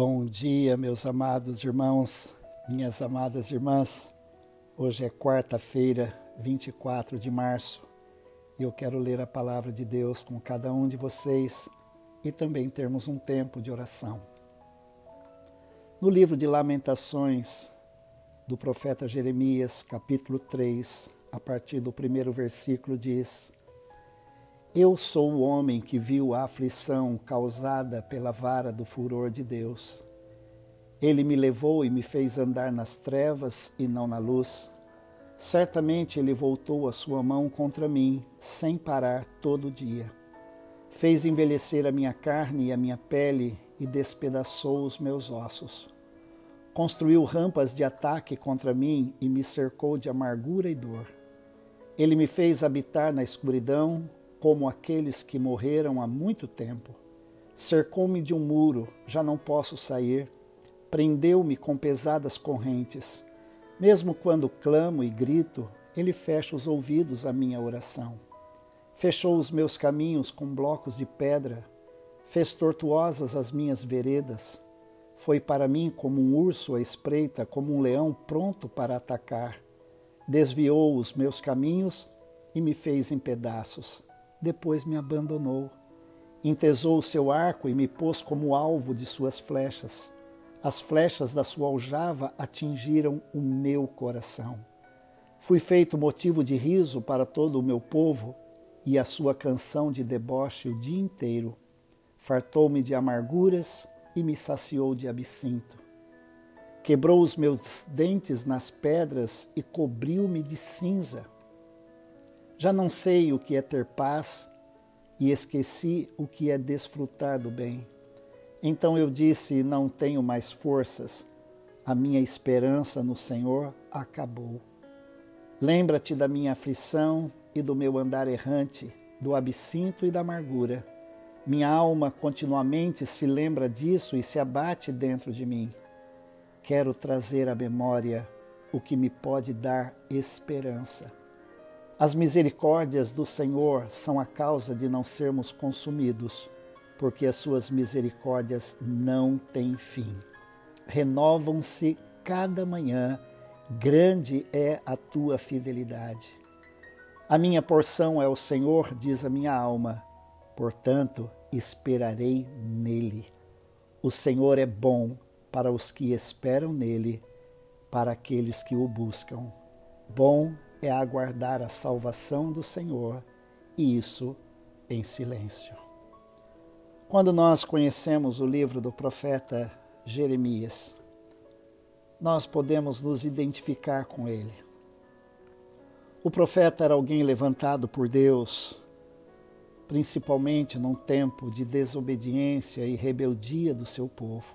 Bom dia, meus amados irmãos, minhas amadas irmãs. Hoje é quarta-feira, 24 de março, e eu quero ler a palavra de Deus com cada um de vocês e também termos um tempo de oração. No livro de Lamentações do profeta Jeremias, capítulo 3, a partir do primeiro versículo, diz: Eu sou o homem que viu a aflição causada pela vara do furor de Deus. Ele me levou e me fez andar nas trevas e não na luz. Certamente ele voltou a sua mão contra mim, sem parar todo dia. Fez envelhecer a minha carne e a minha pele e despedaçou os meus ossos. Construiu rampas de ataque contra mim e me cercou de amargura e dor. Ele me fez habitar na escuridão, como aqueles que morreram há muito tempo. Cercou-me de um muro, já não posso sair. Prendeu-me com pesadas correntes. Mesmo quando clamo e grito, ele fecha os ouvidos à minha oração. Fechou os meus caminhos com blocos de pedra, fez tortuosas as minhas veredas. Foi para mim como um urso à espreita, como um leão pronto para atacar desviou os meus caminhos e me fez em pedaços. Depois me abandonou. Entesou o seu arco e me pôs como alvo de suas flechas. As flechas da sua aljava atingiram o meu coração. Fui feito motivo de riso para todo o meu povo e a sua canção de deboche o dia inteiro. Fartou-me de amarguras e me saciou de absinto. Quebrou os meus dentes nas pedras e cobriu-me de cinza. Já não sei o que é ter paz e esqueci o que é desfrutar do bem. Então eu disse: Não tenho mais forças, a minha esperança no Senhor acabou. Lembra-te da minha aflição e do meu andar errante, do absinto e da amargura. Minha alma continuamente se lembra disso e se abate dentro de mim quero trazer à memória o que me pode dar esperança. As misericórdias do Senhor são a causa de não sermos consumidos, porque as suas misericórdias não têm fim. Renovam-se cada manhã, grande é a tua fidelidade. A minha porção é o Senhor, diz a minha alma, portanto esperarei nele. O Senhor é bom para os que esperam nele, para aqueles que o buscam. Bom é aguardar a salvação do Senhor, e isso em silêncio. Quando nós conhecemos o livro do profeta Jeremias, nós podemos nos identificar com ele. O profeta era alguém levantado por Deus, principalmente num tempo de desobediência e rebeldia do seu povo.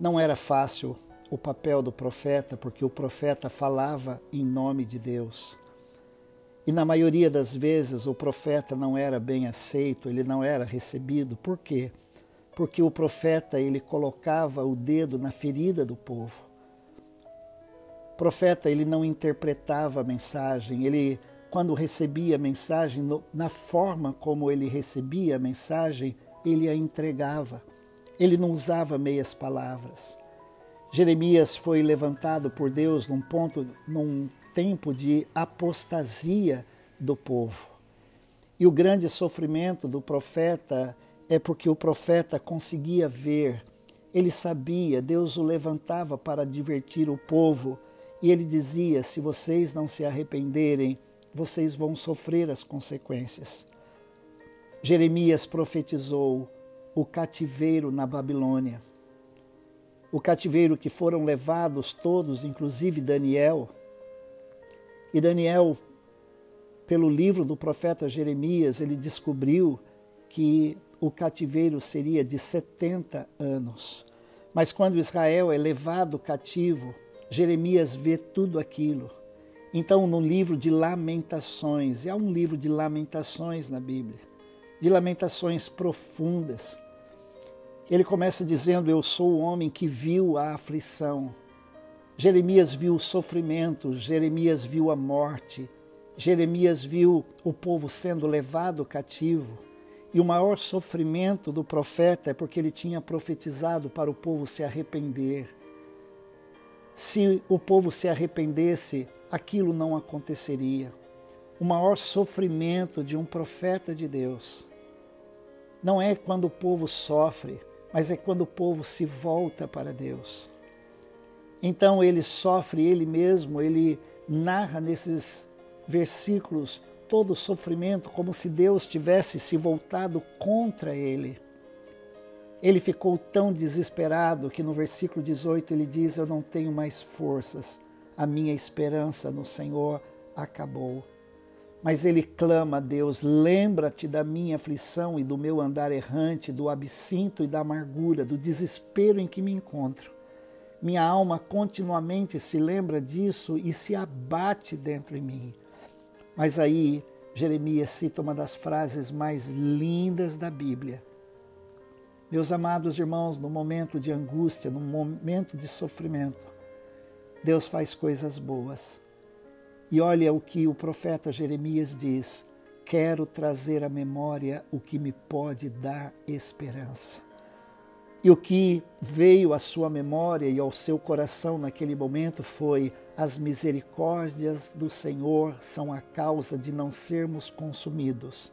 Não era fácil o papel do profeta, porque o profeta falava em nome de Deus. E na maioria das vezes o profeta não era bem aceito, ele não era recebido. Por quê? Porque o profeta ele colocava o dedo na ferida do povo. O profeta ele não interpretava a mensagem, ele quando recebia a mensagem, na forma como ele recebia a mensagem, ele a entregava. Ele não usava meias palavras. Jeremias foi levantado por Deus num ponto, num tempo de apostasia do povo. E o grande sofrimento do profeta é porque o profeta conseguia ver, ele sabia, Deus o levantava para divertir o povo, e ele dizia: se vocês não se arrependerem, vocês vão sofrer as consequências. Jeremias profetizou: o cativeiro na Babilônia. O cativeiro que foram levados todos, inclusive Daniel. E Daniel, pelo livro do profeta Jeremias, ele descobriu que o cativeiro seria de 70 anos. Mas quando Israel é levado cativo, Jeremias vê tudo aquilo. Então, no livro de Lamentações, há um livro de lamentações na Bíblia, de lamentações profundas, ele começa dizendo: Eu sou o homem que viu a aflição. Jeremias viu o sofrimento, Jeremias viu a morte, Jeremias viu o povo sendo levado cativo. E o maior sofrimento do profeta é porque ele tinha profetizado para o povo se arrepender. Se o povo se arrependesse, aquilo não aconteceria. O maior sofrimento de um profeta de Deus não é quando o povo sofre, mas é quando o povo se volta para Deus. Então ele sofre ele mesmo, ele narra nesses versículos todo o sofrimento como se Deus tivesse se voltado contra ele. Ele ficou tão desesperado que no versículo 18 ele diz: Eu não tenho mais forças, a minha esperança no Senhor acabou. Mas ele clama a Deus: Lembra-te da minha aflição e do meu andar errante, do absinto e da amargura, do desespero em que me encontro. Minha alma continuamente se lembra disso e se abate dentro em mim. Mas aí Jeremias cita uma das frases mais lindas da Bíblia meus amados irmãos, no momento de angústia, no momento de sofrimento, Deus faz coisas boas. E olha o que o profeta Jeremias diz: Quero trazer à memória o que me pode dar esperança. E o que veio à sua memória e ao seu coração naquele momento foi: as misericórdias do Senhor são a causa de não sermos consumidos,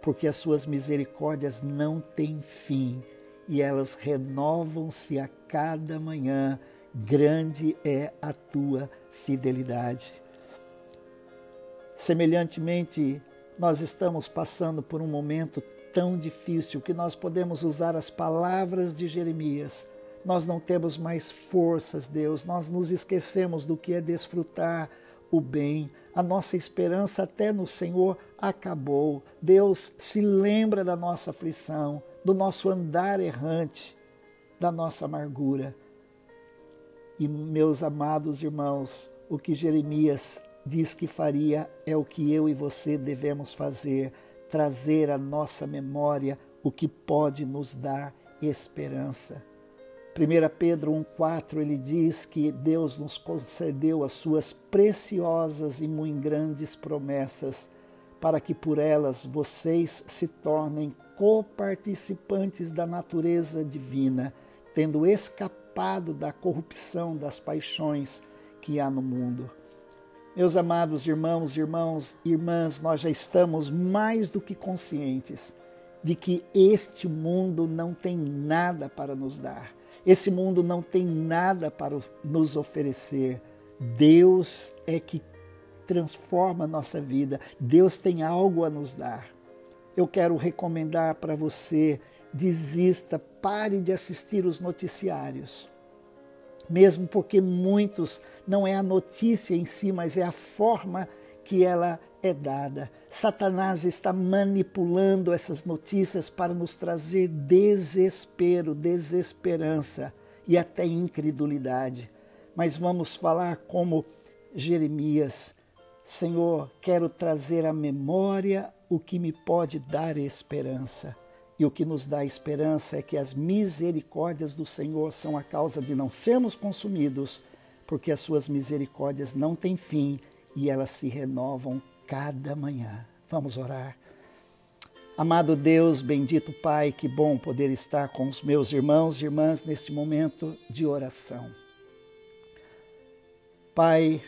porque as suas misericórdias não têm fim e elas renovam-se a cada manhã. Grande é a tua fidelidade. Semelhantemente, nós estamos passando por um momento tão difícil que nós podemos usar as palavras de Jeremias. Nós não temos mais forças, Deus, nós nos esquecemos do que é desfrutar o bem. A nossa esperança até no Senhor acabou. Deus se lembra da nossa aflição do nosso andar errante, da nossa amargura. E, meus amados irmãos, o que Jeremias diz que faria é o que eu e você devemos fazer, trazer à nossa memória o que pode nos dar esperança. 1 Pedro 1,4 ele diz que Deus nos concedeu as suas preciosas e muito grandes promessas, para que por elas vocês se tornem coparticipantes da natureza divina, tendo escapado da corrupção das paixões que há no mundo. Meus amados irmãos, irmãos, irmãs, nós já estamos mais do que conscientes de que este mundo não tem nada para nos dar. Esse mundo não tem nada para nos oferecer. Deus é que transforma a nossa vida. Deus tem algo a nos dar eu quero recomendar para você: desista, pare de assistir os noticiários. Mesmo porque muitos não é a notícia em si, mas é a forma que ela é dada. Satanás está manipulando essas notícias para nos trazer desespero, desesperança e até incredulidade. Mas vamos falar como Jeremias: Senhor, quero trazer à memória o que me pode dar esperança. E o que nos dá esperança é que as misericórdias do Senhor são a causa de não sermos consumidos, porque as suas misericórdias não têm fim e elas se renovam cada manhã. Vamos orar. Amado Deus, bendito Pai, que bom poder estar com os meus irmãos e irmãs neste momento de oração. Pai,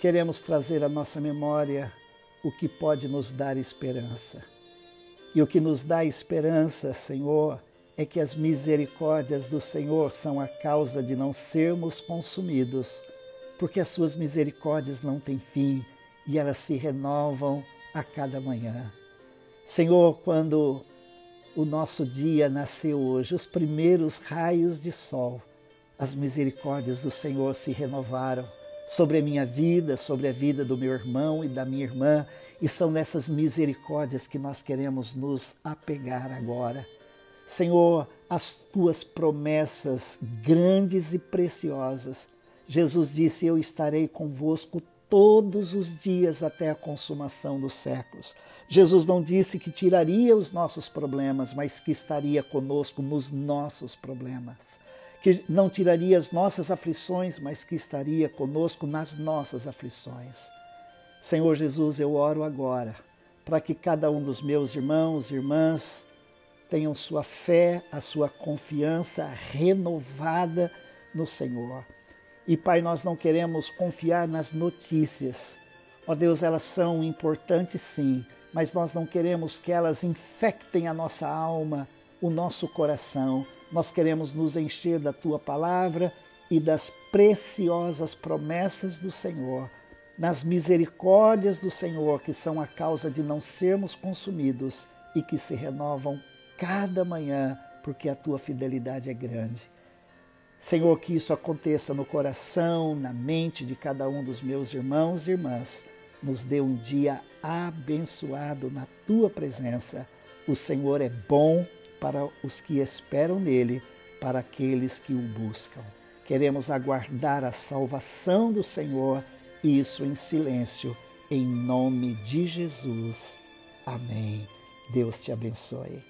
queremos trazer à nossa memória o que pode nos dar esperança. E o que nos dá esperança, Senhor, é que as misericórdias do Senhor são a causa de não sermos consumidos, porque as suas misericórdias não têm fim e elas se renovam a cada manhã. Senhor, quando o nosso dia nasceu hoje, os primeiros raios de sol, as misericórdias do Senhor se renovaram sobre a minha vida, sobre a vida do meu irmão e da minha irmã, e são nessas misericórdias que nós queremos nos apegar agora. Senhor, as tuas promessas grandes e preciosas. Jesus disse: Eu estarei convosco todos os dias até a consumação dos séculos. Jesus não disse que tiraria os nossos problemas, mas que estaria conosco nos nossos problemas que não tiraria as nossas aflições, mas que estaria conosco nas nossas aflições. Senhor Jesus, eu oro agora para que cada um dos meus irmãos e irmãs tenham sua fé, a sua confiança renovada no Senhor. E Pai, nós não queremos confiar nas notícias. Ó Deus, elas são importantes sim, mas nós não queremos que elas infectem a nossa alma, o nosso coração. Nós queremos nos encher da tua palavra e das preciosas promessas do Senhor, nas misericórdias do Senhor, que são a causa de não sermos consumidos e que se renovam cada manhã, porque a tua fidelidade é grande. Senhor, que isso aconteça no coração, na mente de cada um dos meus irmãos e irmãs. Nos dê um dia abençoado na tua presença. O Senhor é bom para os que esperam nele, para aqueles que o buscam. Queremos aguardar a salvação do Senhor, isso em silêncio, em nome de Jesus. Amém. Deus te abençoe.